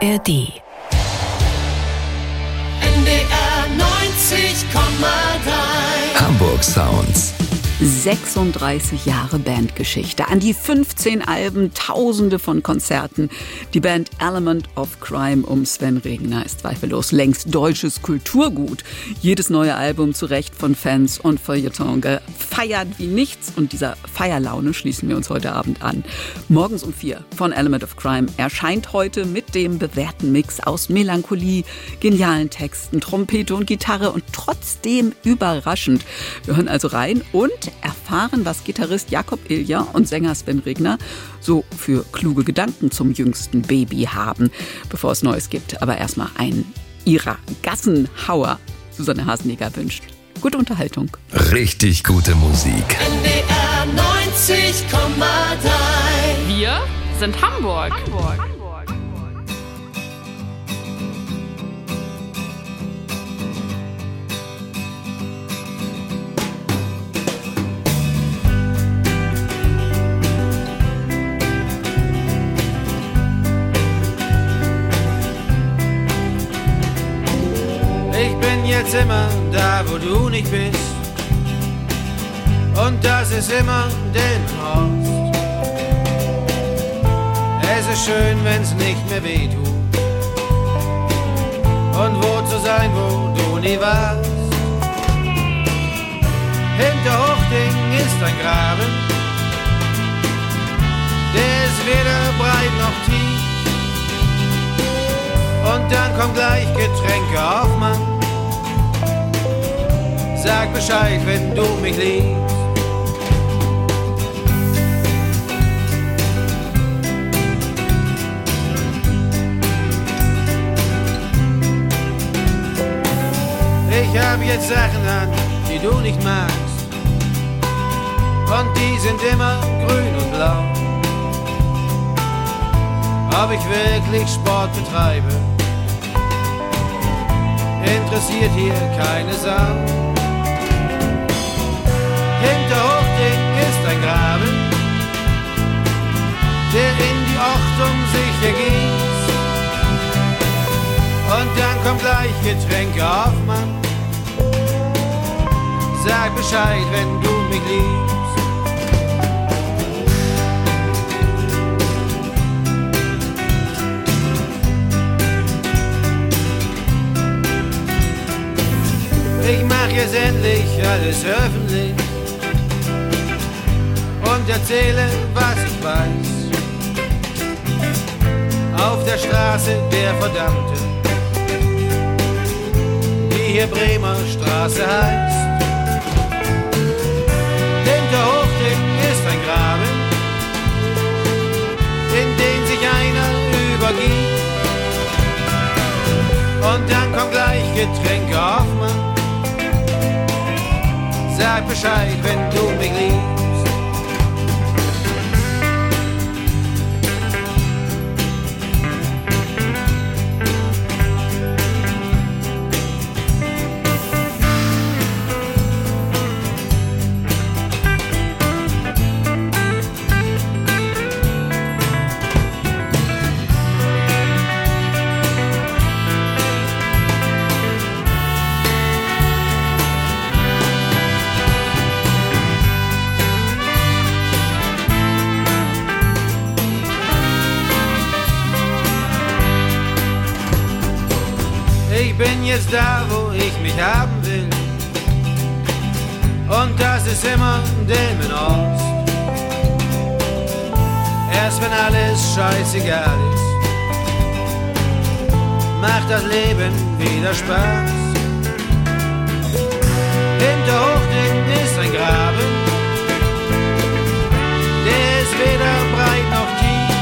ARD. NDR 90,3 Hamburg Sounds. 36 Jahre Bandgeschichte, an die 15 Alben, Tausende von Konzerten. Die Band Element of Crime um Sven Regner ist zweifellos längst deutsches Kulturgut. Jedes neue Album zu Recht von Fans und Feuilleton gefeiert wie nichts und dieser Feierlaune schließen wir uns heute Abend an. Morgens um vier von Element of Crime erscheint heute mit dem bewährten Mix aus Melancholie, genialen Texten, Trompete und Gitarre und trotzdem überraschend. Wir hören also rein und erfahren, was Gitarrist Jakob Ilja und Sänger Sven Regner so für kluge Gedanken zum jüngsten Baby haben, bevor es Neues gibt. Aber erstmal ein ihrer Gassenhauer Susanne Hasenegger wünscht. Gute Unterhaltung. Richtig gute Musik. NDR 90,3 Wir sind Hamburg. Hamburg. Ich bin jetzt immer da, wo du nicht bist. Und das ist immer den Horst. Es ist schön, wenn's nicht mehr weh tut. Und wo zu sein, wo du nie warst. Hinter Hochding ist ein Graben. Der ist weder breit noch tief. Und dann kommt gleich Getränke auf, Mann. Bescheid, wenn du mich liebst. Ich hab jetzt Sachen an, die du nicht magst. Und die sind immer grün und blau. Ob ich wirklich Sport betreibe, interessiert hier keine Sau. Hinter Hochding ist ein Graben, der in die Ochtung sich ergießt. Und dann kommt gleich Getränke auf, Mann. Sag Bescheid, wenn du mich liebst. Ich mach jetzt endlich alles öffentlich und erzähle, was ich weiß. Auf der Straße der Verdammte, die hier Bremer Straße heißt. Hinter Hochding ist ein Graben, in den sich einer übergibt. Und dann kommt gleich Getränke auf, Mann. Sag Bescheid, wenn scheißegal ist, macht das Leben wieder Spaß. Hinter Hochding ist ein Graben, der ist weder breit noch tief.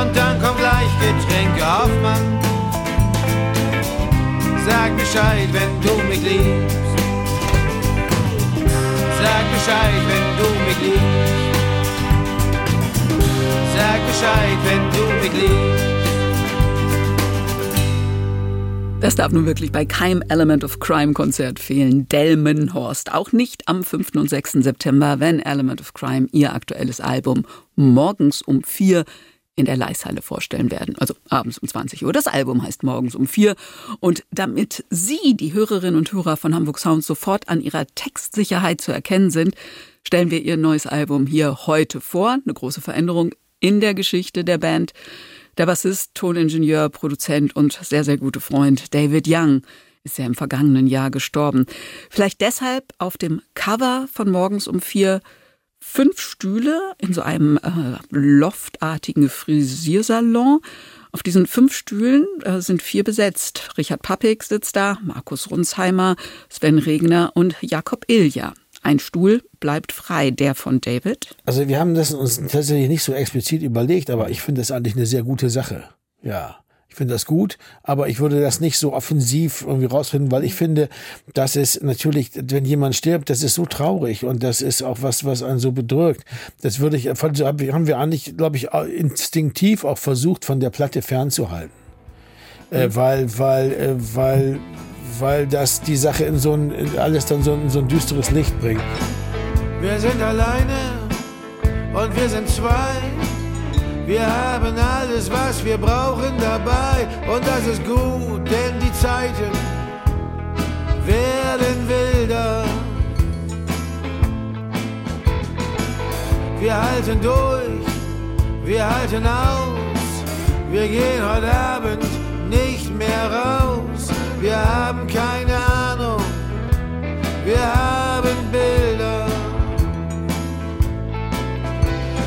Und dann kommt gleich Getränke auf, Mann. Sag Bescheid, wenn du mich liebst. Sag Bescheid, wenn du mich liebst. Sag Bescheid, wenn du mich liebst. Das darf nun wirklich bei keinem Element of Crime Konzert fehlen. Delmenhorst. Auch nicht am 5. und 6. September, wenn Element of Crime ihr aktuelles Album morgens um vier in der Leishalle vorstellen werden. Also abends um 20 Uhr. Das Album heißt morgens um 4. Und damit Sie, die Hörerinnen und Hörer von Hamburg Sound, sofort an ihrer Textsicherheit zu erkennen sind, stellen wir ihr neues Album hier heute vor. Eine große Veränderung in der Geschichte der Band. Der Bassist, Toningenieur, Produzent und sehr, sehr gute Freund David Young ist ja im vergangenen Jahr gestorben. Vielleicht deshalb auf dem Cover von Morgens um vier fünf Stühle in so einem äh, loftartigen Frisiersalon. Auf diesen fünf Stühlen äh, sind vier besetzt. Richard Pappig sitzt da, Markus Runsheimer, Sven Regner und Jakob Ilja. Ein Stuhl bleibt frei, der von David. Also wir haben das uns tatsächlich nicht so explizit überlegt, aber ich finde das eigentlich eine sehr gute Sache. Ja. Ich finde das gut, aber ich würde das nicht so offensiv irgendwie rausfinden, weil ich finde, dass es natürlich, wenn jemand stirbt, das ist so traurig und das ist auch was, was einen so bedrückt. Das würde ich, haben wir eigentlich, glaube ich, instinktiv auch versucht, von der Platte fernzuhalten. Äh, weil, weil, äh, weil, weil das die Sache in so ein, alles dann so, in so ein düsteres Licht bringt. Wir sind alleine und wir sind zwei. Wir haben alles, was wir brauchen dabei und das ist gut, denn die Zeiten werden wilder. Wir halten durch, wir halten aus, wir gehen heute Abend nicht mehr raus. Wir haben keine Ahnung, wir haben Bilder.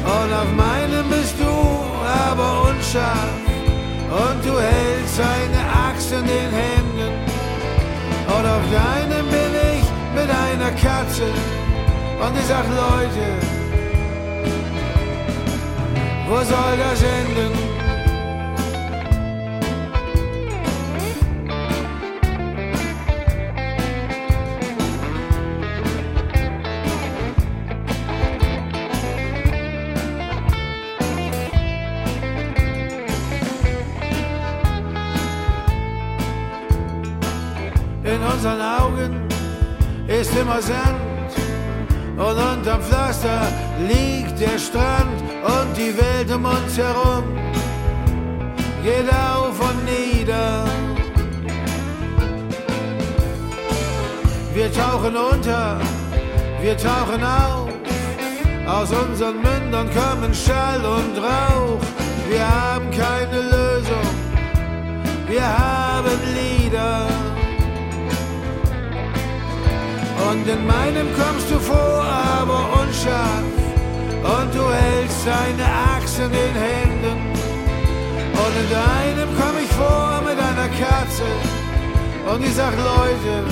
Und auf meinem bist du aber unscharf und du hältst eine Axt in den Händen. Und auf deinem bin ich mit einer Katze und ich sag Leute, wo soll das enden? Uns herum geht auf und nieder. Wir tauchen unter, wir tauchen auf, aus unseren Mündern kommen Schall und Rauch. Wir haben keine Lösung, wir haben Lieder. Und in meinem kommst du vor, aber unscharf. Und du hältst deine Axt in den Händen. Und in deinem komm ich vor mit einer Katze. Und ich sag, Leute,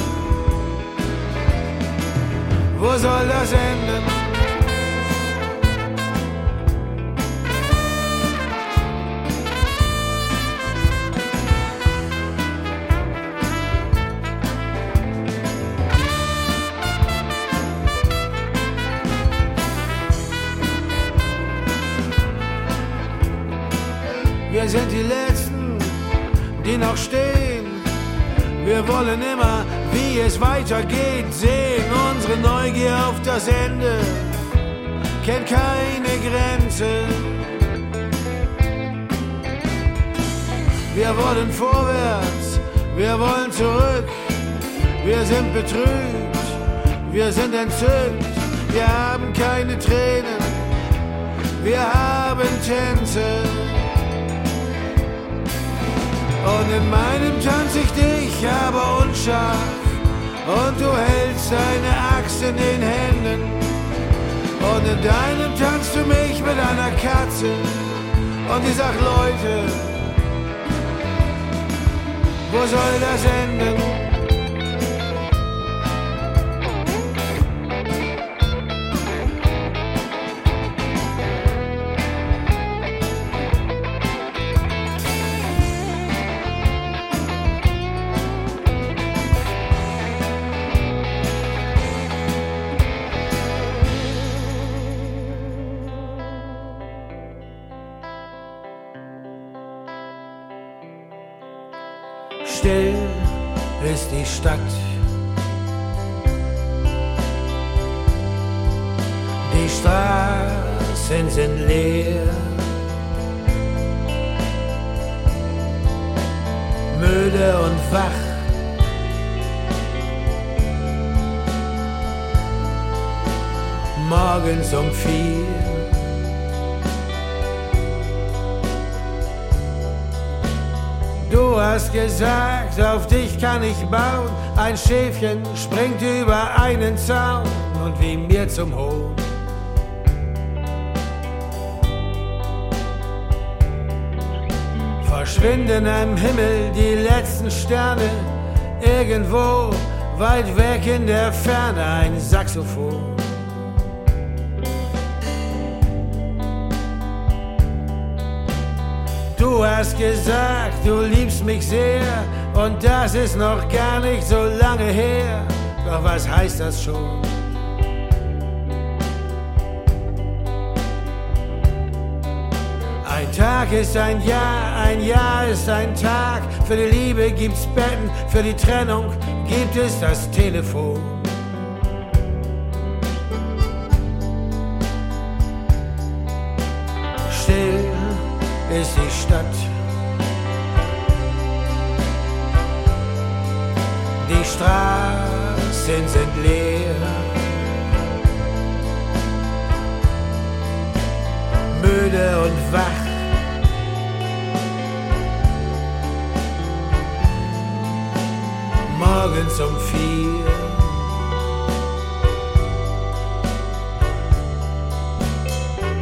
wo soll das enden? Wollen immer, wie es weitergeht, sehen. Unsere Neugier auf das Ende kennt keine Grenze. Wir wollen vorwärts, wir wollen zurück. Wir sind betrübt, wir sind entzückt. Wir haben keine Tränen, wir haben Tänze. Und in meinem tanz ich dich, aber unscharf. Und du hältst deine Axt in den Händen. Und in deinem tanzt du mich mit einer Katze. Und ich sag, Leute, wo soll das enden? Auf dich kann ich bauen. Ein Schäfchen springt über einen Zaun und wie mir zum Hohn. Verschwinden am Himmel die letzten Sterne. Irgendwo weit weg in der Ferne ein Saxophon. Du hast gesagt, du liebst mich sehr und das ist noch gar nicht so lange her. Doch was heißt das schon? Ein Tag ist ein Jahr, ein Jahr ist ein Tag. Für die Liebe gibt's Betten, für die Trennung gibt es das Telefon. Still ist die Stadt. Die Straßen sind leer. Müde und wach. Morgens um vier.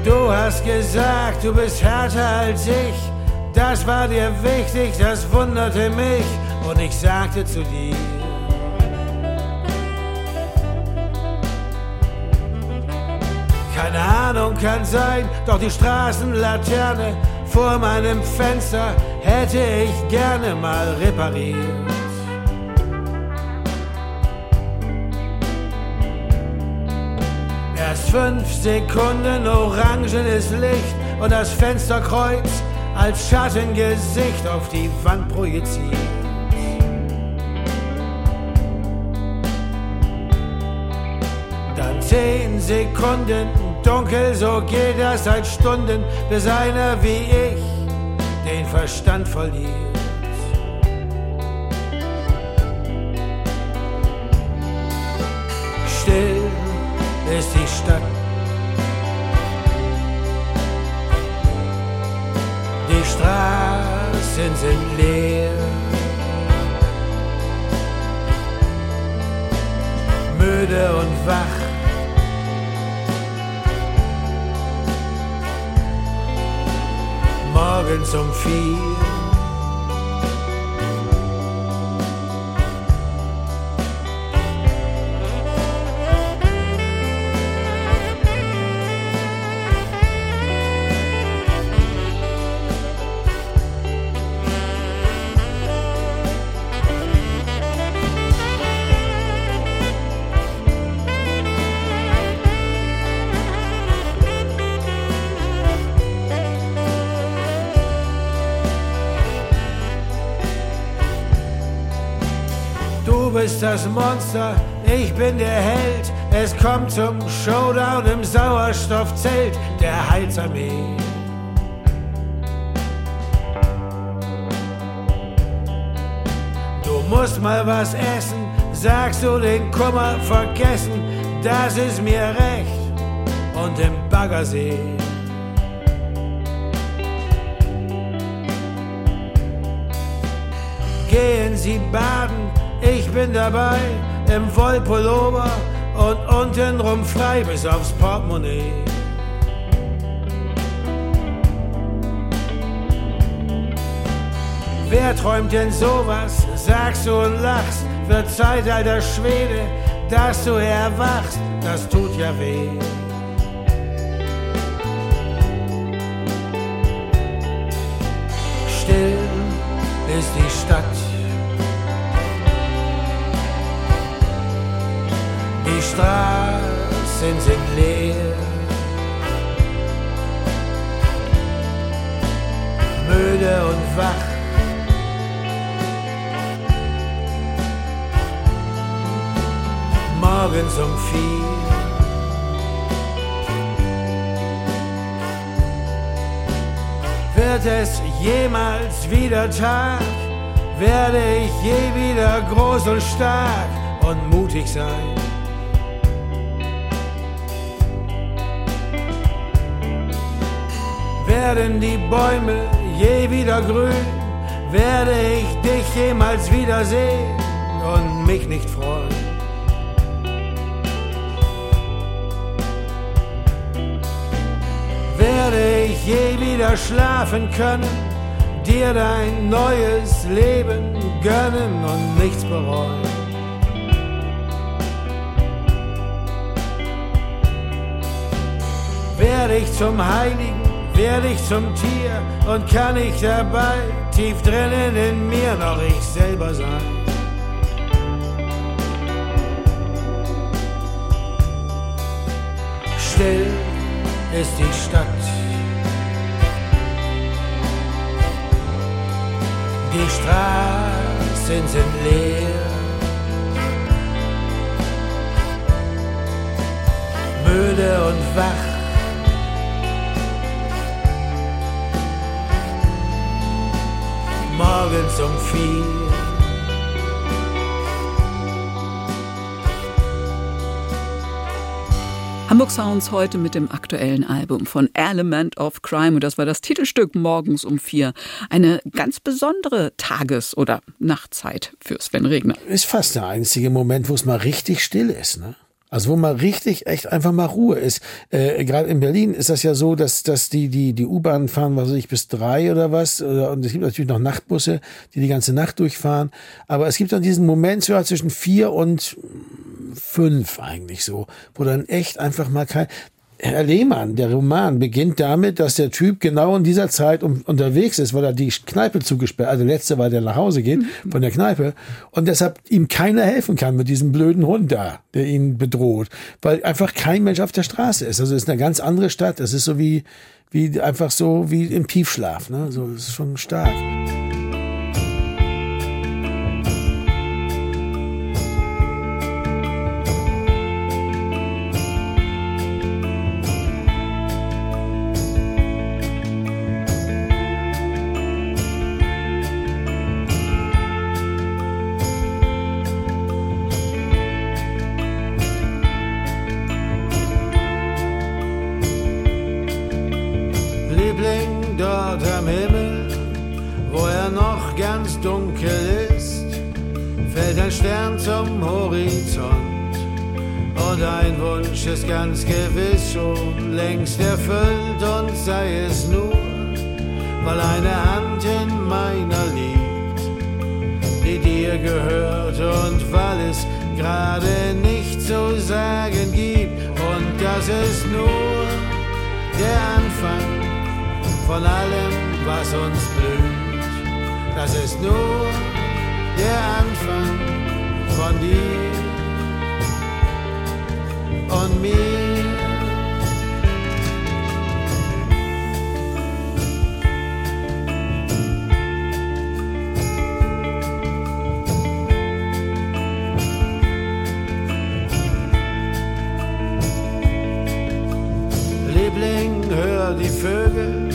Du hast gesagt, du bist härter als ich. Das war dir wichtig, das wunderte mich. Und ich sagte zu dir. Ahnung kann sein, doch die Straßenlaterne vor meinem Fenster hätte ich gerne mal repariert. Erst fünf Sekunden orangenes Licht und das Fensterkreuz als Schattengesicht auf die Wand projiziert. Dann zehn Sekunden dunkel, so geht das seit Stunden, bis einer wie ich den Verstand verliert. Still ist die Stadt. Die Straßen sind leer. Müde und wach. Morgens um vier. Bist das Monster, ich bin der Held. Es kommt zum Showdown im Sauerstoffzelt der Heilsarmee. Du musst mal was essen, sagst du den Kummer vergessen, das ist mir recht. Und im Baggersee. Gehen Sie baden, ich bin dabei im Wollpullover und untenrum frei bis aufs Portemonnaie. Wer träumt denn sowas? Sagst du und lachst, wird Zeit, alter Schwede, dass du erwachst, das tut ja weh. Still ist die Stadt. Straßen sind leer. Müde und wach. Morgens um vier. Wird es jemals wieder Tag? werde ich je wieder groß und stark und mutig sein. Werden die Bäume je wieder grün, werde ich dich jemals wiedersehen und mich nicht freuen. Werde ich je wieder schlafen können, dir dein neues Leben gönnen und nichts bereuen. Werde ich zum Heiligen, werde ich zum Tier und kann ich dabei tief drinnen in mir noch ich selber sein. Still ist die Stadt die Straßen sind leer. Müde und wach. Morgens um vier. Hamburg Sounds heute mit dem aktuellen Album von Element of Crime und das war das Titelstück morgens um vier. Eine ganz besondere Tages- oder Nachtzeit für Sven Regner. Ist fast der einzige Moment, wo es mal richtig still ist, ne? Also wo mal richtig echt einfach mal Ruhe ist. Äh, Gerade in Berlin ist das ja so, dass, dass die, die, die U-Bahnen fahren, was weiß ich, bis drei oder was. Und es gibt natürlich noch Nachtbusse, die die ganze Nacht durchfahren. Aber es gibt dann diesen Moment zwischen vier und fünf eigentlich so, wo dann echt einfach mal kein, Herr Lehmann, der Roman beginnt damit, dass der Typ genau in dieser Zeit um, unterwegs ist, weil er die Kneipe zugesperrt, also letzte, weil der nach Hause geht mhm. von der Kneipe und deshalb ihm keiner helfen kann mit diesem blöden Hund da, der ihn bedroht, weil einfach kein Mensch auf der Straße ist. Also es ist eine ganz andere Stadt. Es ist so wie, wie einfach so wie im Tiefschlaf, ne? So, es ist schon stark. Ist ganz gewiss schon längst erfüllt und sei es nur, weil eine Hand in meiner liegt, die dir gehört und weil es gerade nicht zu sagen gibt. Und das ist nur der Anfang von allem, was uns blüht. Das ist nur der Anfang von dir me. Liebling, hör die Vögel,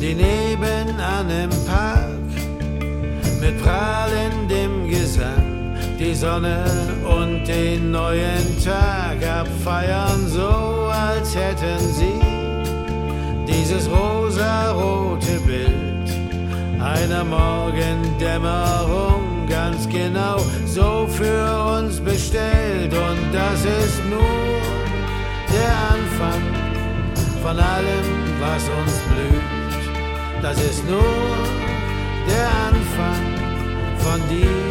die nebenan im Park mit Gesang die Sonne und den neuen Tag abfeiern, so als hätten sie dieses rosarote Bild einer Morgendämmerung ganz genau so für uns bestellt. Und das ist nur der Anfang von allem, was uns blüht. Das ist nur der Anfang von dir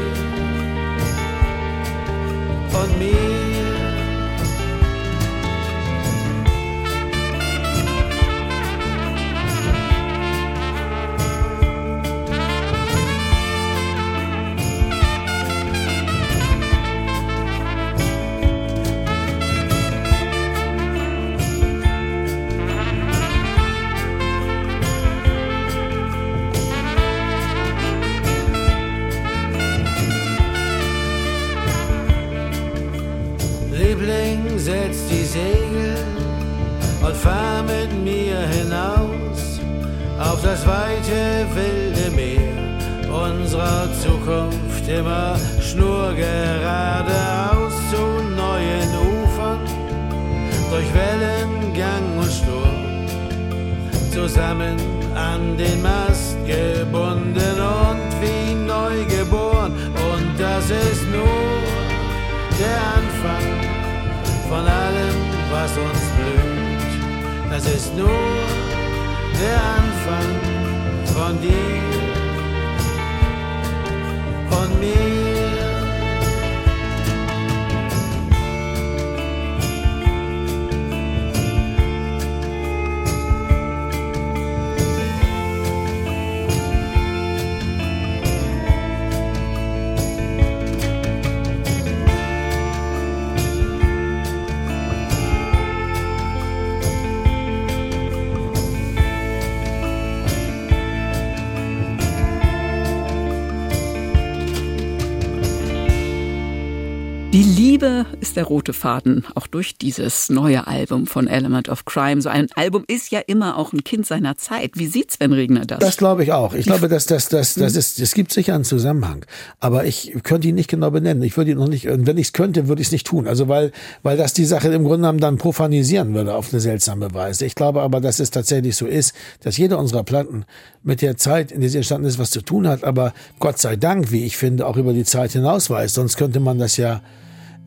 Die Liebe ist der rote Faden, auch durch dieses neue Album von Element of Crime. So ein Album ist ja immer auch ein Kind seiner Zeit. Wie sieht Sven Regner das? Das glaube ich auch. Ich glaube, dass das, das, das ist, es gibt sicher einen Zusammenhang. Aber ich könnte ihn nicht genau benennen. Ich würde ihn noch nicht, wenn ich es könnte, würde ich es nicht tun. Also weil, weil das die Sache im Grunde genommen dann profanisieren würde auf eine seltsame Weise. Ich glaube aber, dass es tatsächlich so ist, dass jeder unserer Platten mit der Zeit, in der sie entstanden ist, was zu tun hat. Aber Gott sei Dank, wie ich finde, auch über die Zeit hinaus weiß. Sonst könnte man das ja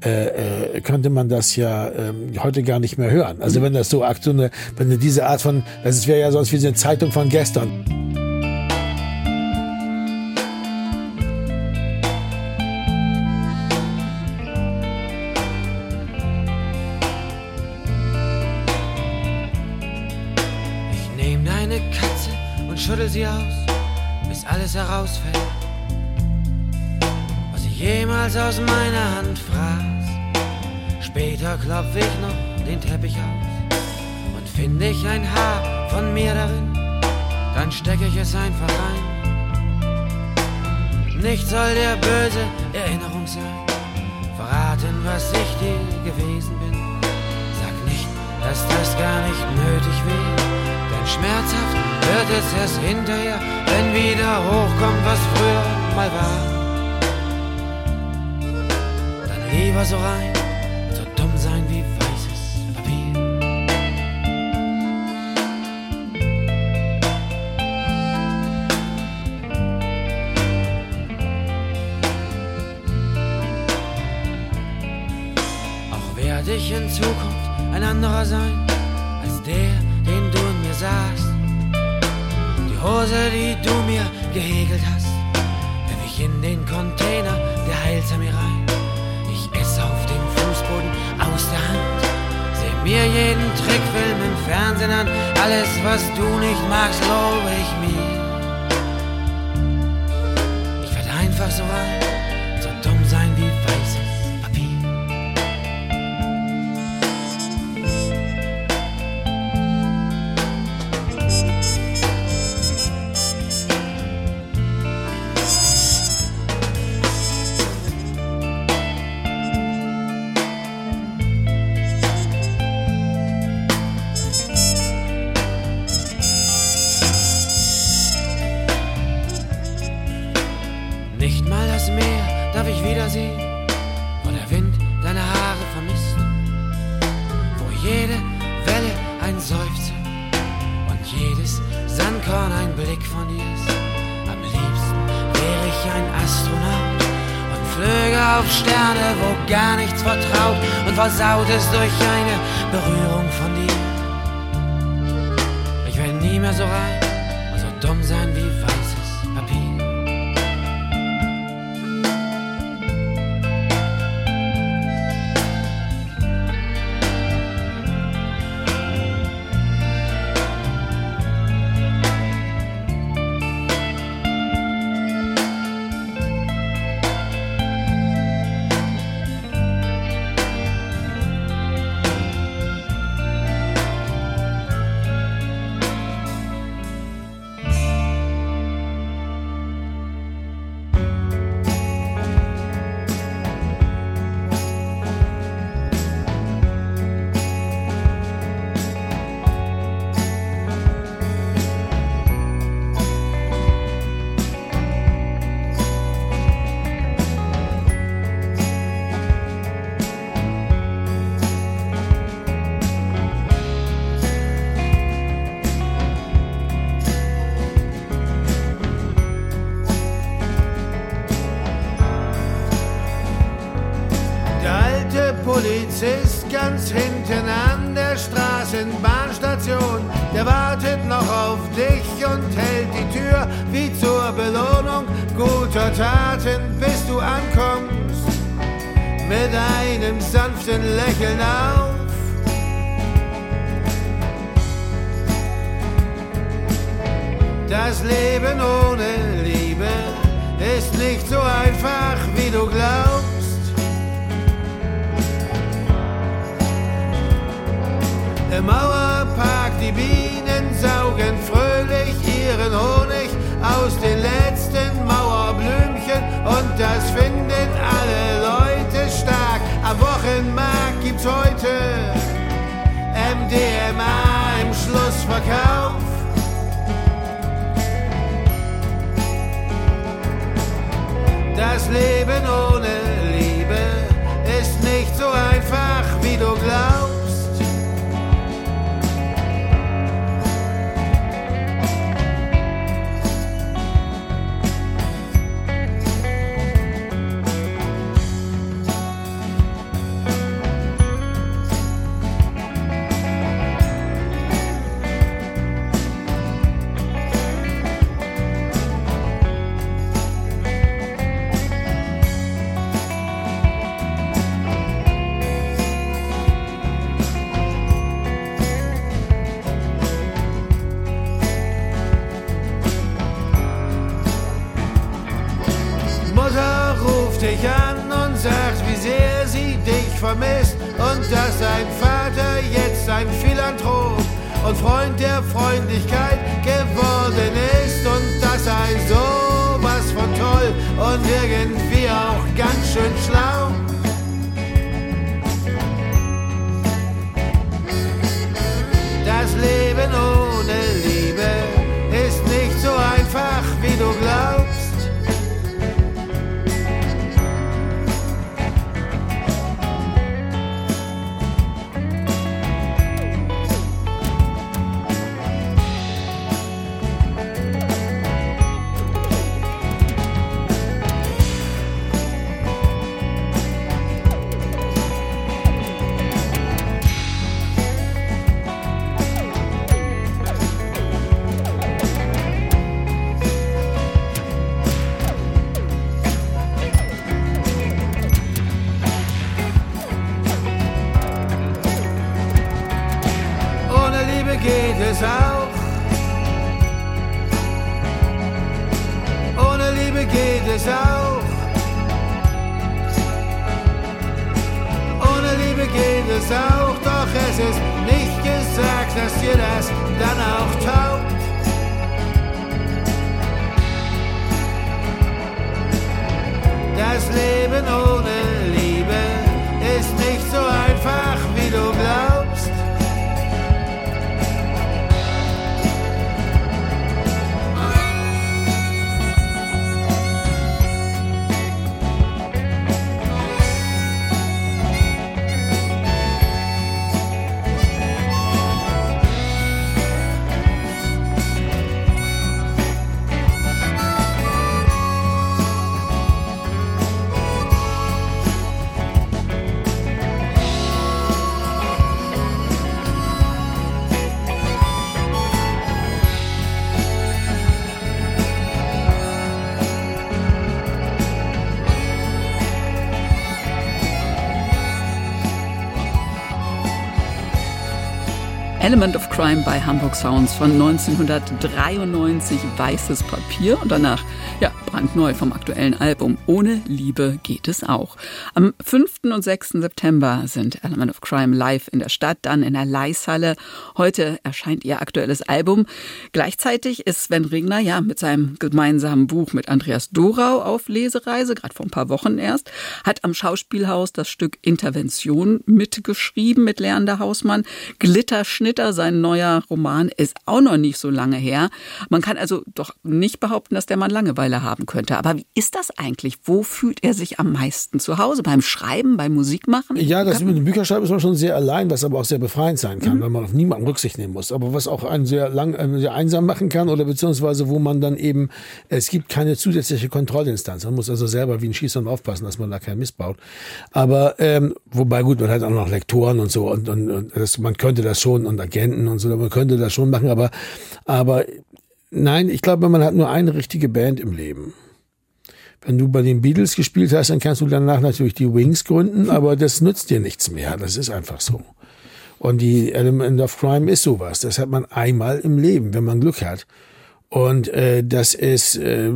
äh, äh, könnte man das ja ähm, heute gar nicht mehr hören. Also wenn das so aktuell, wenn diese Art von, das wäre ja sonst wie eine Zeitung von gestern. Ich nehme deine Katze und schüttel sie aus, bis alles herausfällt, jemals aus meiner Hand fraß. Später klopf ich noch den Teppich aus und finde ich ein Haar von mir darin, dann stecke ich es einfach rein. Nicht soll der böse Erinnerung sein, verraten, was ich dir gewesen bin. Sag nicht, dass das gar nicht nötig wäre, denn schmerzhaft wird es erst hinterher, wenn wieder hochkommt, was früher mal war. Lieber so rein, so dumm sein wie weißes Papier. Auch werde ich in Zukunft ein anderer sein, als der, den du in mir sahst. Die Hose, die du mir gehegelt hast, werf ich in den Container, der heilsam mir rein. Mir jeden Trickfilm im Fernsehen an. Alles, was du nicht magst, lobe ich mir. Ich werd einfach so rein, Lächeln auf. Das Leben ohne Liebe ist nicht so einfach, wie du glaubst. Im Mauerpark die Bienen saugen fröhlich ihren Honig aus den letzten Mauerblümchen und das finden alle Leute stark. Am Wochenmarkt heute MDMA im Schlussverkauf. Das Leben auch. Ohne Liebe geht es auch, doch es ist nicht gesagt, dass dir das dann auch taugt. Das Leben ohne Crime bei Hamburg Sounds von 1993, weißes Papier. Und danach, ja, brandneu vom aktuellen Album Ohne Liebe geht es auch. Am 5. und 6. September sind Element of Crime live in der Stadt, dann in der Leishalle. Heute erscheint ihr aktuelles Album. Gleichzeitig ist Sven Regner ja mit seinem gemeinsamen Buch mit Andreas Dorau auf Lesereise, gerade vor ein paar Wochen erst, hat am Schauspielhaus das Stück Intervention mitgeschrieben mit Leander Hausmann. Glitterschnitter, sein neuer Roman, ist auch noch nicht so lange her. Man kann also doch nicht behaupten, dass der Mann Langeweile haben könnte. Aber wie ist das eigentlich? Wo fühlt er sich am meisten zu Hause? Beim Schreiben, beim Musikmachen? Ja, das mit dem Bücherschreiben ist man schon sehr allein, was aber auch sehr befreiend sein kann, mhm. weil man auf niemanden Rücksicht nehmen muss. Aber was auch einen sehr lang, äh, sehr einsam machen kann oder beziehungsweise wo man dann eben, es gibt keine zusätzliche Kontrollinstanz. Man muss also selber wie ein Schießhund aufpassen, dass man da keinen Mist baut. Aber ähm, wobei gut, man hat auch noch Lektoren und so und, und, und das, man könnte das schon und Agenten und so, man könnte das schon machen, aber, aber nein, ich glaube, man hat nur eine richtige Band im Leben. Wenn du bei den Beatles gespielt hast, dann kannst du danach natürlich die Wings gründen, aber das nützt dir nichts mehr. Das ist einfach so. Und die Element of Crime ist sowas. Das hat man einmal im Leben, wenn man Glück hat. Und äh, das ist äh,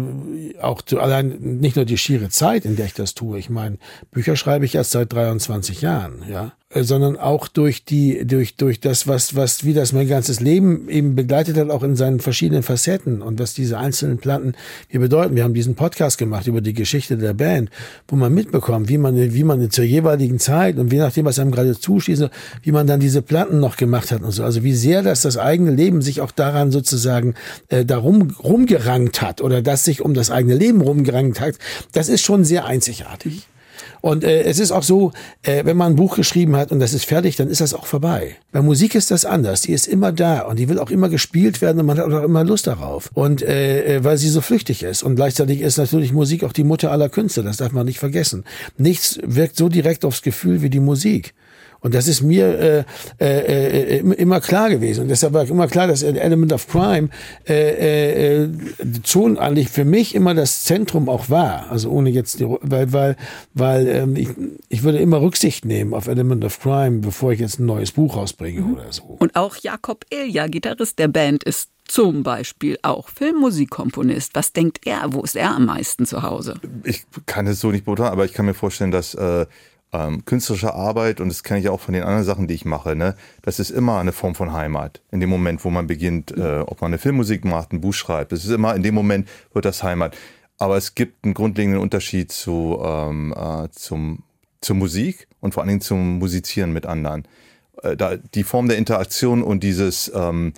auch zu, allein nicht nur die schiere Zeit, in der ich das tue. Ich meine, Bücher schreibe ich erst seit 23 Jahren, ja. Äh, sondern auch durch die, durch, durch das, was, was, wie das mein ganzes Leben eben begleitet hat, auch in seinen verschiedenen Facetten und was diese einzelnen Platten hier bedeuten. Wir haben diesen Podcast gemacht über die Geschichte der Band, wo man mitbekommt, wie man, wie man zur jeweiligen Zeit und je nachdem, was einem gerade zuschießt, wie man dann diese Platten noch gemacht hat und so. Also wie sehr das das eigene Leben sich auch daran sozusagen äh, darum rumgerankt hat oder das sich um das eigene Leben rumgerankt hat, das ist schon sehr einzigartig. Und äh, es ist auch so, äh, wenn man ein Buch geschrieben hat und das ist fertig, dann ist das auch vorbei. Bei Musik ist das anders. Die ist immer da und die will auch immer gespielt werden und man hat auch immer Lust darauf. Und äh, äh, weil sie so flüchtig ist. Und gleichzeitig ist natürlich Musik auch die Mutter aller Künste. Das darf man nicht vergessen. Nichts wirkt so direkt aufs Gefühl wie die Musik. Und das ist mir äh, äh, äh, immer klar gewesen. Und deshalb war immer klar, dass Element of Crime äh, äh, schon eigentlich für mich immer das Zentrum auch war. Also ohne jetzt, die, weil, weil, weil ähm, ich, ich würde immer Rücksicht nehmen auf Element of Crime, bevor ich jetzt ein neues Buch rausbringe mhm. oder so. Und auch Jakob Ilja, Gitarrist der Band, ist zum Beispiel auch Filmmusikkomponist. Was denkt er? Wo ist er am meisten zu Hause? Ich kann es so nicht beurteilen, aber ich kann mir vorstellen, dass äh, ähm, künstlerische Arbeit, und das kenne ich auch von den anderen Sachen, die ich mache, ne, das ist immer eine Form von Heimat. In dem Moment, wo man beginnt, äh, ob man eine Filmmusik macht, ein Buch schreibt, das ist immer, in dem Moment wird das Heimat. Aber es gibt einen grundlegenden Unterschied zu, ähm, äh, zum, zur Musik und vor allen Dingen zum Musizieren mit anderen. Äh, da, die Form der Interaktion und dieses ähm,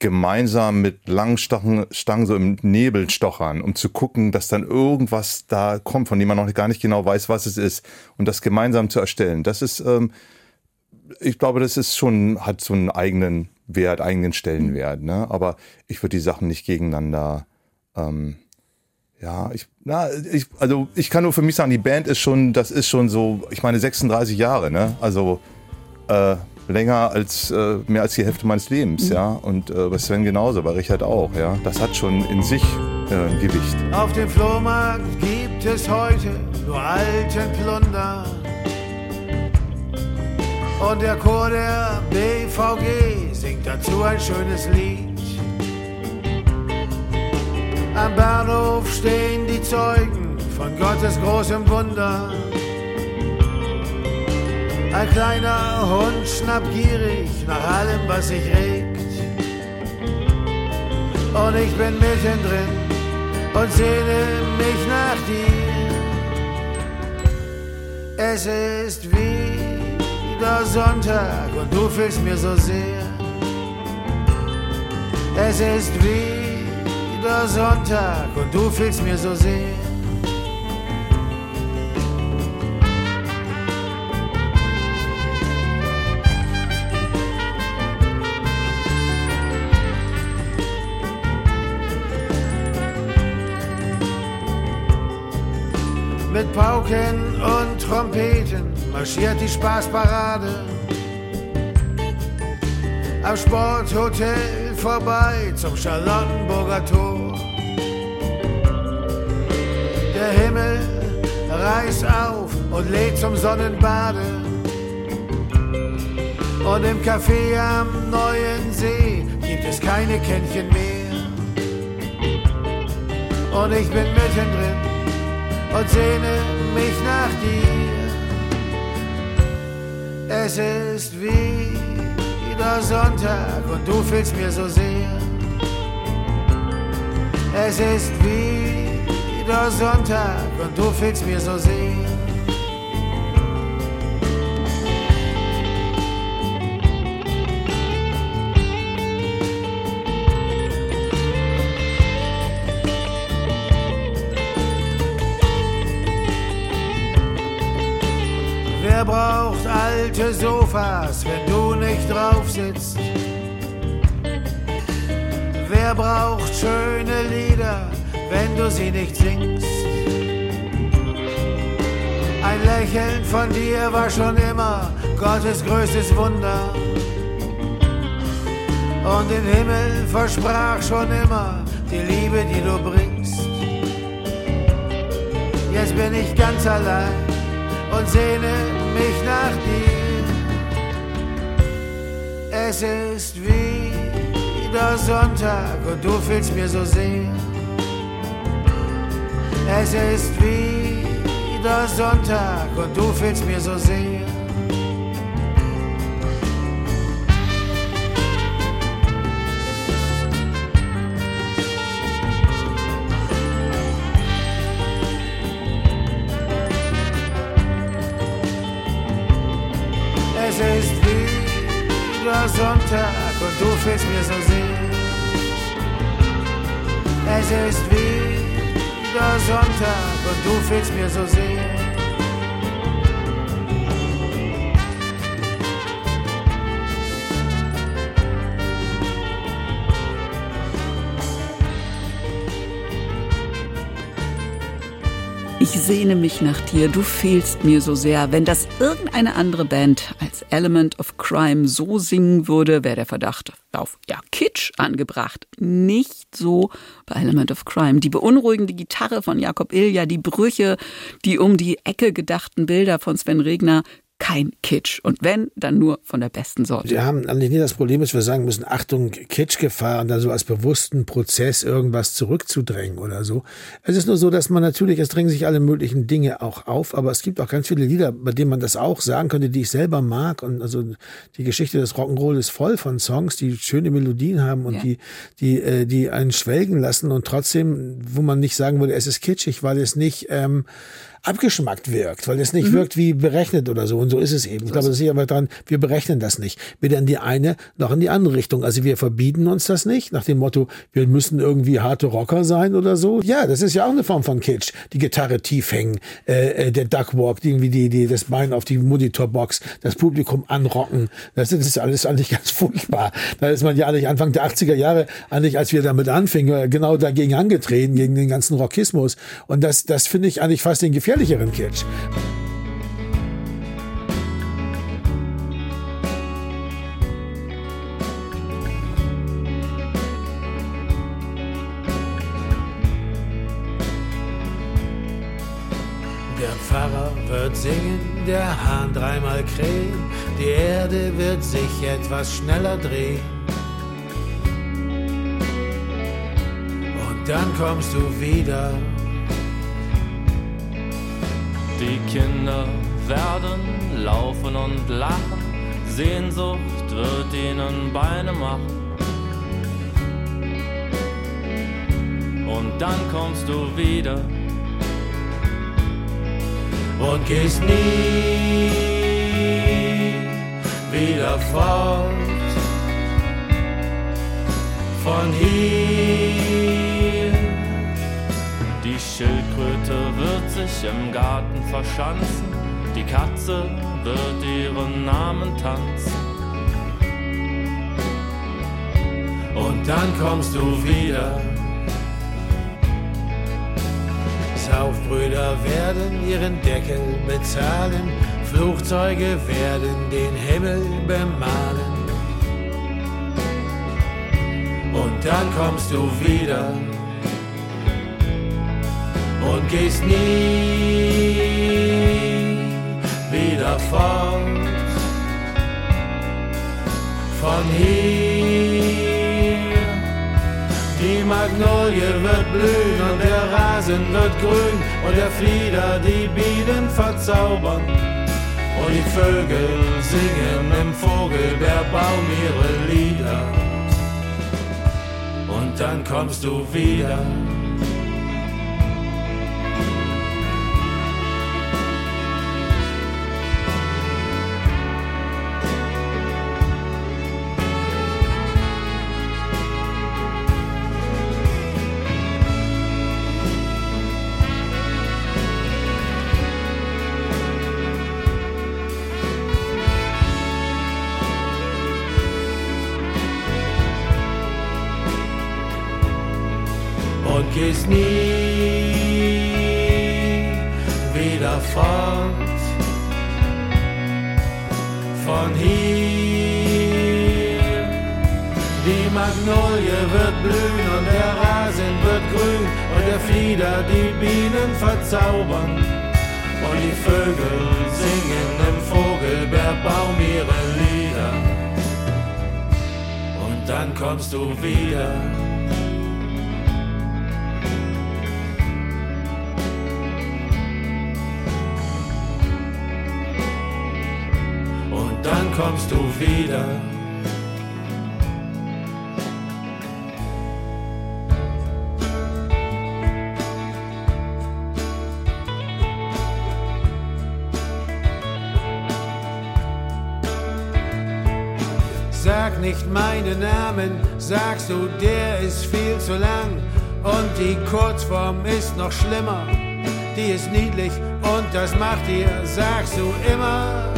gemeinsam mit langen Stangen, Stangen so im Nebel stochern, um zu gucken, dass dann irgendwas da kommt, von dem man noch gar nicht genau weiß, was es ist, und das gemeinsam zu erstellen. Das ist, ähm, ich glaube, das ist schon, hat so einen eigenen Wert, eigenen Stellenwert, ne? Aber ich würde die Sachen nicht gegeneinander, ähm, ja, ich, na, ich, also ich kann nur für mich sagen, die Band ist schon, das ist schon so, ich meine 36 Jahre, ne? Also äh, länger als äh, mehr als die Hälfte meines Lebens, mhm. ja. Und äh, bei Sven genauso, bei Richard auch, ja. Das hat schon in sich äh, ein Gewicht. Auf dem Flohmarkt gibt es heute nur alten Plunder. Und der Chor der BVG singt dazu ein schönes Lied. Am Bahnhof stehen die Zeugen von Gottes großem Wunder. Ein kleiner Hund schnappt gierig nach allem, was sich regt. Und ich bin mittendrin und sehne mich nach dir. Es ist wieder Sonntag und du fehlst mir so sehr. Es ist wieder Sonntag und du fehlst mir so sehr. Mit Pauken und Trompeten marschiert die Spaßparade. Am Sporthotel vorbei zum Charlottenburger Tor. Der Himmel reißt auf und lädt zum Sonnenbade. Und im Café am Neuen See gibt es keine Kännchen mehr. Und ich bin mittendrin und sehne mich nach dir. Es ist wieder Sonntag und du fehlst mir so sehr. Es ist wieder Sonntag und du fehlst mir so sehr. Alte Sofas, wenn du nicht drauf sitzt? Wer braucht schöne Lieder, wenn du sie nicht singst? Ein Lächeln von dir war schon immer Gottes größtes Wunder. Und den Himmel versprach schon immer die Liebe, die du bringst. Jetzt bin ich ganz allein und sehne mich nach dir. Es ist wieder Sonntag und du fehlst mir so sehr. Es ist wieder Sonntag und du fehlst mir so sehr. Sonntag und du fehlst mir so sehr. Es ist wieder Sonntag und du fehlst mir so sehr. Ich sehne mich nach dir, du fehlst mir so sehr. Wenn das irgendeine andere Band Element of Crime so singen würde, wäre der Verdacht auf ja, Kitsch angebracht. Nicht so bei Element of Crime. Die beunruhigende Gitarre von Jakob Ilja, die Brüche, die um die Ecke gedachten Bilder von Sven Regner, kein Kitsch. Und wenn, dann nur von der besten Sorte. Wir haben eigentlich nie das Problem, dass wir sagen müssen, Achtung, Kitschgefahr und dann so als bewussten Prozess irgendwas zurückzudrängen oder so. Es ist nur so, dass man natürlich, es drängen sich alle möglichen Dinge auch auf, aber es gibt auch ganz viele Lieder, bei denen man das auch sagen könnte, die ich selber mag. Und also die Geschichte des Rock'n'Roll ist voll von Songs, die schöne Melodien haben und ja. die, die, äh, die einen schwelgen lassen und trotzdem, wo man nicht sagen würde, es ist kitschig, weil es nicht ähm, abgeschmackt wirkt, weil es nicht mhm. wirkt wie berechnet oder so. Und so ist es eben. Ich glaube, das ist aber dran, wir berechnen das nicht. Weder in die eine noch in die andere Richtung. Also wir verbieten uns das nicht, nach dem Motto, wir müssen irgendwie harte Rocker sein oder so. Ja, das ist ja auch eine Form von Kitsch. Die Gitarre tief hängen, äh, äh der Duckwalk, irgendwie die, die, das Bein auf die Monitorbox, das Publikum anrocken. Das ist alles eigentlich ganz furchtbar. Da ist man ja eigentlich Anfang der 80er Jahre, eigentlich als wir damit anfingen, genau dagegen angetreten, gegen den ganzen Rockismus. Und das, das finde ich eigentlich fast den gefährlichen gefährlicheren Kitsch. Der Pfarrer wird singen, der Hahn dreimal krähen, die Erde wird sich etwas schneller drehen. Und dann kommst du wieder die Kinder werden laufen und lachen, Sehnsucht wird ihnen Beine machen. Und dann kommst du wieder und gehst nie wieder fort von hier. Die Schildkröte wird sich im Garten verschanzen, die Katze wird ihren Namen tanzen. Und dann kommst du wieder. Saufbrüder werden ihren Deckel bezahlen, Flugzeuge werden den Himmel bemalen. Und dann kommst du wieder und gehst nie wieder fort von hier. Die Magnolie wird blühen und der Rasen wird grün und der Flieder die Bienen verzaubern. Und die Vögel singen im Vogelbeerbaum ihre Lieder. Und dann kommst du wieder. Die Magnolie wird blühen und der Rasen wird grün und der Flieder die Bienen verzaubern. Und die Vögel singen im Vogelbeerbaum ihre Lieder. Und dann kommst du wieder. Und dann kommst du wieder. Nicht meinen Namen, sagst du, der ist viel zu lang. Und die Kurzform ist noch schlimmer, die ist niedlich und das macht dir, sagst du immer,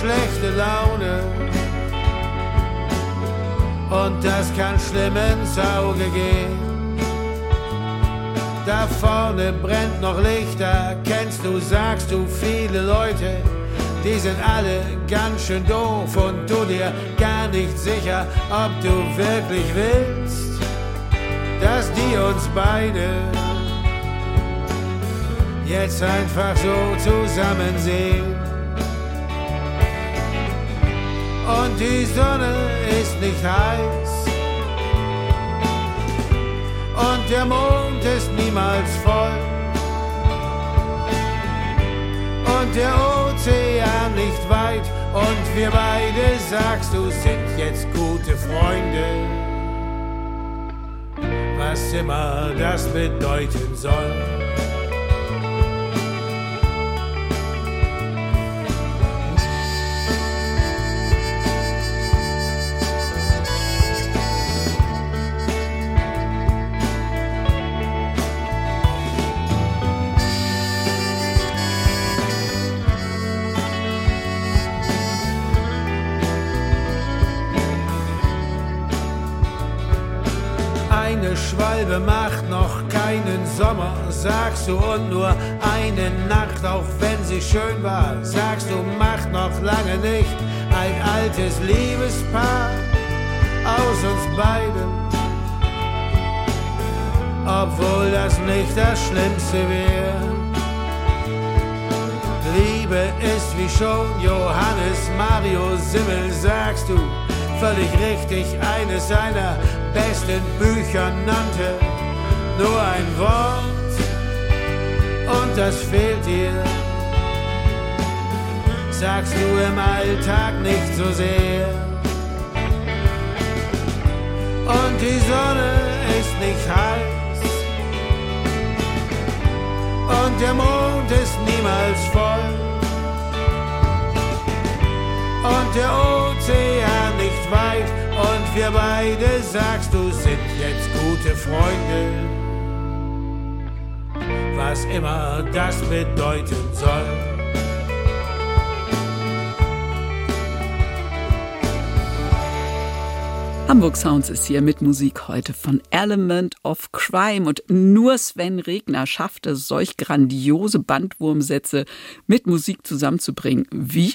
schlechte Laune. Und das kann schlimm ins Auge gehen. Da vorne brennt noch Lichter, kennst du, sagst du, viele Leute, die sind alle ganz schön doof und du dir gar nicht sicher, ob du wirklich willst, dass die uns beide jetzt einfach so zusammen sehen. Und die Sonne ist nicht heiß und der Mond ist niemals voll der Ozean nicht weit und wir beide, sagst du, sind jetzt gute Freunde. Was immer das bedeuten soll. Sommer, sagst du, und nur eine Nacht, auch wenn sie schön war, sagst du, macht noch lange nicht ein altes Liebespaar aus uns beiden. Obwohl das nicht das Schlimmste wäre. Liebe ist wie schon Johannes Mario Simmel, sagst du, völlig richtig, eines seiner besten Bücher nannte. Nur ein Wort und das fehlt dir. Sagst du im Alltag nicht so sehr. Und die Sonne ist nicht heiß. Und der Mond ist niemals voll. Und der Ozean nicht weit. Und wir beide, sagst du, sind jetzt gute Freunde. Was immer das bedeuten soll. Hamburg Sounds ist hier mit Musik heute von Element of Crime und nur Sven Regner schafft es, solch grandiose Bandwurmsätze mit Musik zusammenzubringen. Wie?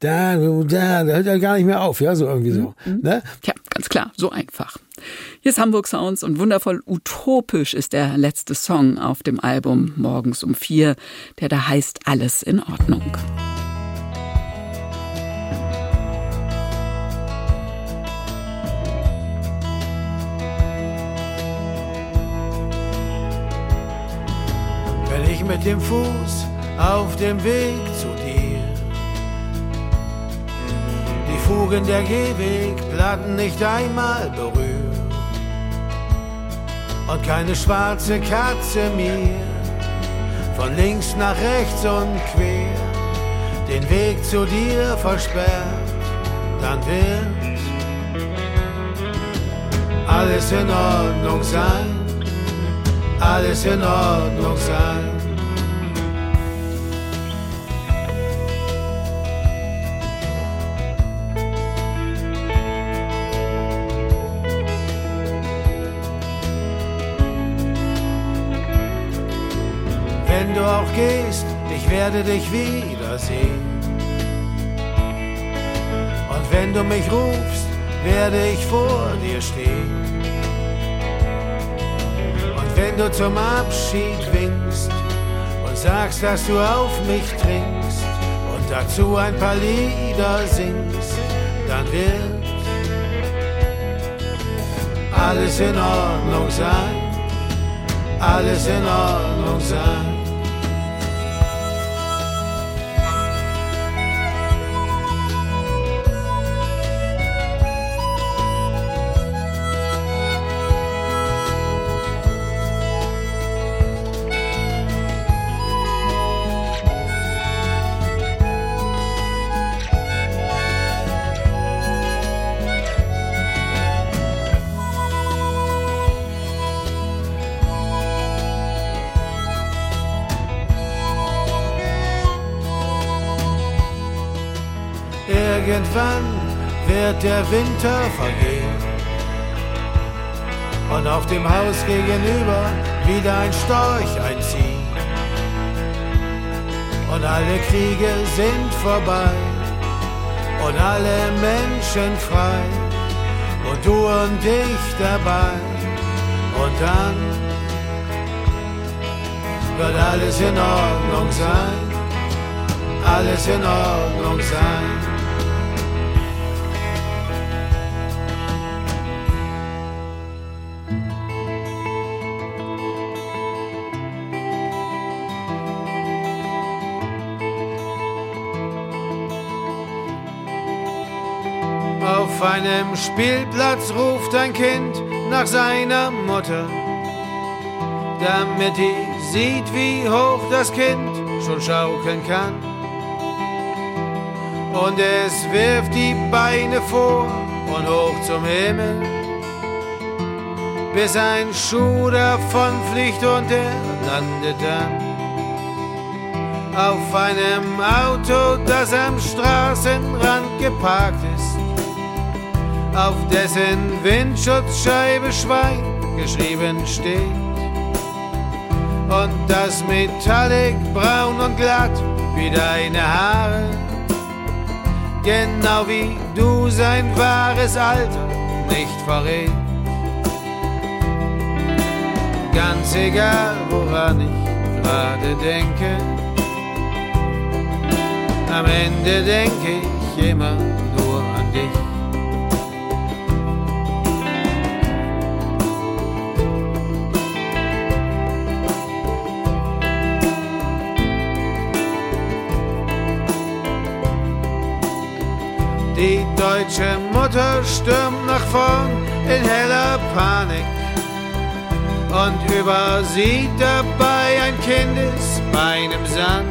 Da, da, da hört er gar nicht mehr auf, ja, so irgendwie so. Ne? Tja, ganz klar, so einfach. Hier ist Hamburg Sounds und wundervoll utopisch ist der letzte Song auf dem Album Morgens um vier, der da heißt Alles in Ordnung. Wenn ich mit dem Fuß auf dem Weg zu dir die Fugen der Gehwegplatten nicht einmal berührt und keine schwarze Katze mir von links nach rechts und quer den Weg zu dir versperrt, dann wird alles in Ordnung sein. alles in Ordnung sein. Wenn du auch gehst, ich werde dich wiedersehen. Und wenn du mich rufst, werde ich vor dir stehen. Und wenn du zum Abschied winkst und sagst, dass du auf mich trinkst und dazu ein paar Lieder singst, dann wird alles in Ordnung sein, alles in Ordnung sein. Vergehen und auf dem Haus gegenüber wieder ein Storch einziehen. Und alle Kriege sind vorbei und alle Menschen frei und du und ich dabei. Und dann wird alles in Ordnung sein, alles in Ordnung sein. Auf einem Spielplatz ruft ein Kind nach seiner Mutter, damit die sieht, wie hoch das Kind schon schaukeln kann. Und es wirft die Beine vor und hoch zum Himmel, bis ein Schuh davon fliegt und er landet dann auf einem Auto, das am Straßenrand geparkt ist auf dessen Windschutzscheibe Schwein geschrieben steht. Und das Metallic braun und glatt wie deine Haare, genau wie du sein wahres Alter nicht verrät. Ganz egal, woran ich gerade denke, am Ende denke ich immer nur an dich. Deutsche Mutter stürmt nach vorn in heller Panik und übersieht dabei ein Kindesbein im Sand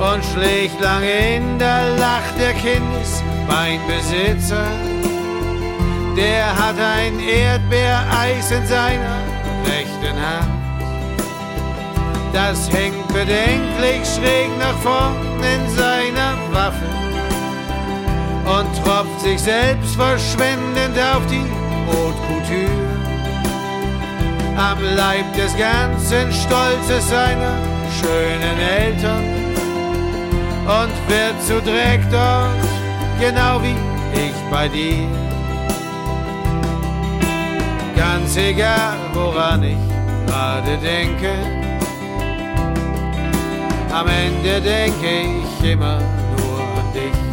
und schlägt lange in der lacht der Kindesbeinbesitzer. Der hat ein Erdbeereis in seiner rechten Hand. Das hängt bedenklich schräg nach vorn in seiner Waffe und tropft sich selbst verschwendend auf die Haute Couture. Am Leib des ganzen Stolzes seiner schönen Eltern und wird zu Dreck dort, genau wie ich bei dir. Ganz egal, woran ich gerade denke, am Ende denke ich immer nur an dich.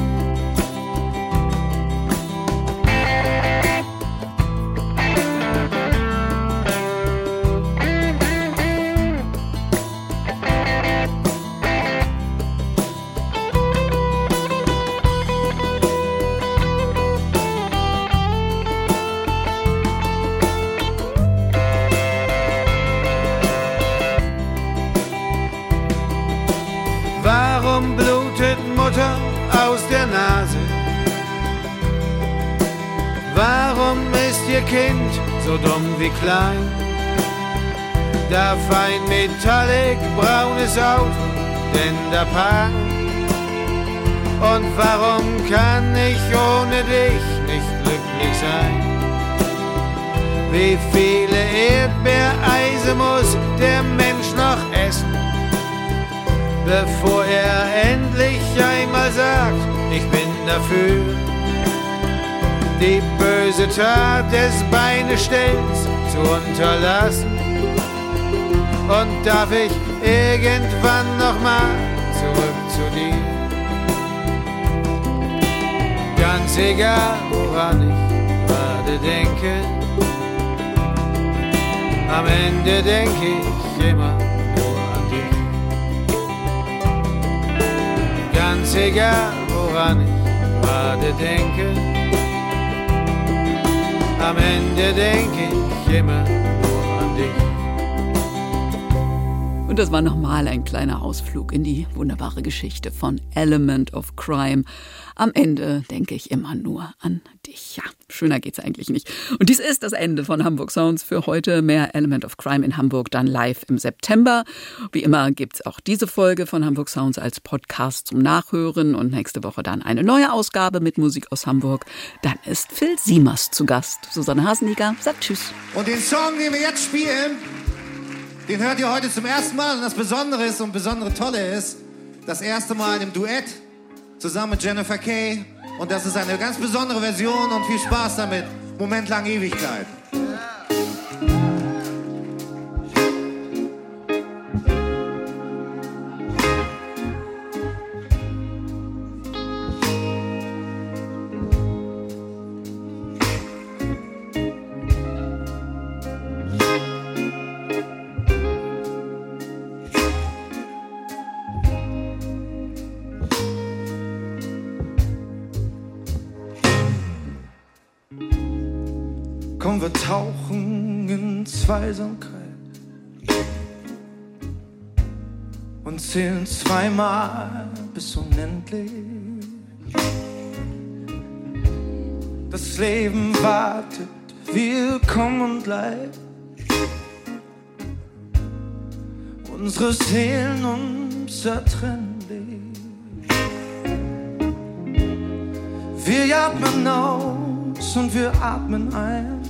Klein? darf ein metallic braunes Auto denn da parken? Und warum kann ich ohne dich nicht glücklich sein? Wie viele Erdbeereise muss der Mensch noch essen, bevor er endlich einmal sagt, ich bin dafür? Die böse Tat des Beinestellens zu unterlassen. Und darf ich irgendwann nochmal zurück zu dir? Ganz egal, woran ich gerade denke am Ende denke ich immer nur an dich. Ganz egal, woran ich gerade denke. Am Ende denke ich immer nur an dich. Und das war nochmal ein kleiner Ausflug in die wunderbare Geschichte von Element of Crime. Am Ende denke ich immer nur an dich. Ja, schöner geht's eigentlich nicht. Und dies ist das Ende von Hamburg Sounds für heute. Mehr Element of Crime in Hamburg dann live im September. Wie immer gibt's auch diese Folge von Hamburg Sounds als Podcast zum Nachhören und nächste Woche dann eine neue Ausgabe mit Musik aus Hamburg. Dann ist Phil Siemers zu Gast. Susanne Hasenigger sagt Tschüss. Und den Song, den wir jetzt spielen, den hört ihr heute zum ersten Mal. Und das Besondere ist und Besondere Tolle ist, das erste Mal im Duett zusammen mit Jennifer Kay. Und das ist eine ganz besondere Version und viel Spaß damit. Moment lang Ewigkeit. Komm, wir tauchen in Zweisamkeit und zählen zweimal bis unendlich. Das Leben wartet, willkommen und leid. Unsere Seelen unzertrennlich. Wir atmen aus und wir atmen ein.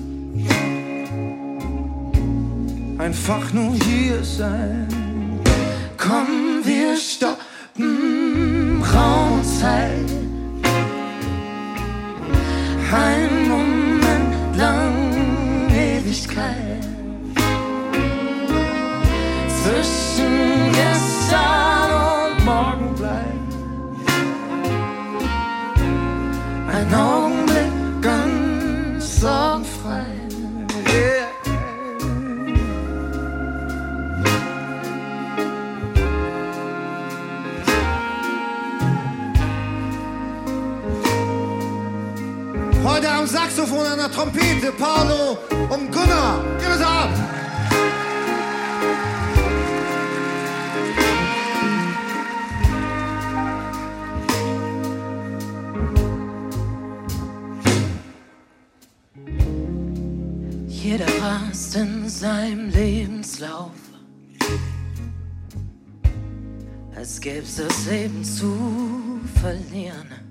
Einfach nur hier sein. Komm, wir stoppen Raum und Zeit. Ein Saxophon, an Trompete, Paolo und Gunnar. Gib es ab! Jeder rast in seinem Lebenslauf, als gäb's das Leben zu verlieren.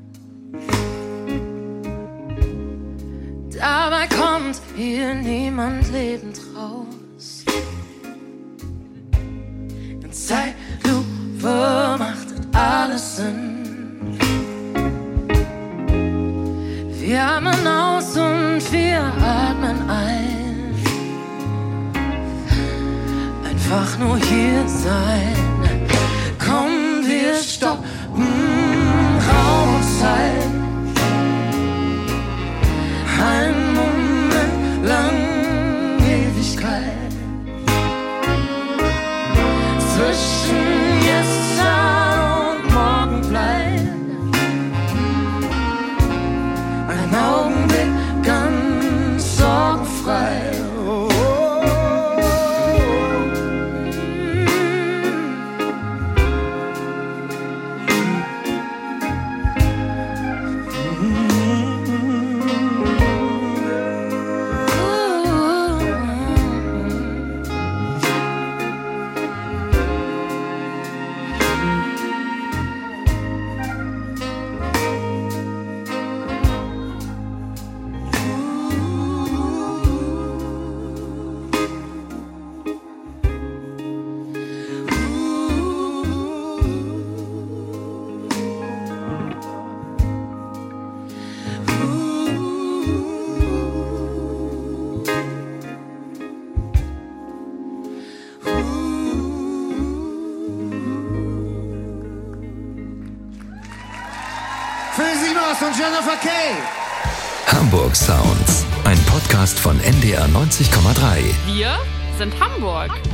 Kommt hier niemand lebend raus. In Zeitlupe macht alles Sinn. Wir atmen aus und wir atmen ein. Einfach nur hier sein. Podcast von NDR 90,3. Wir sind Hamburg. Hamburg.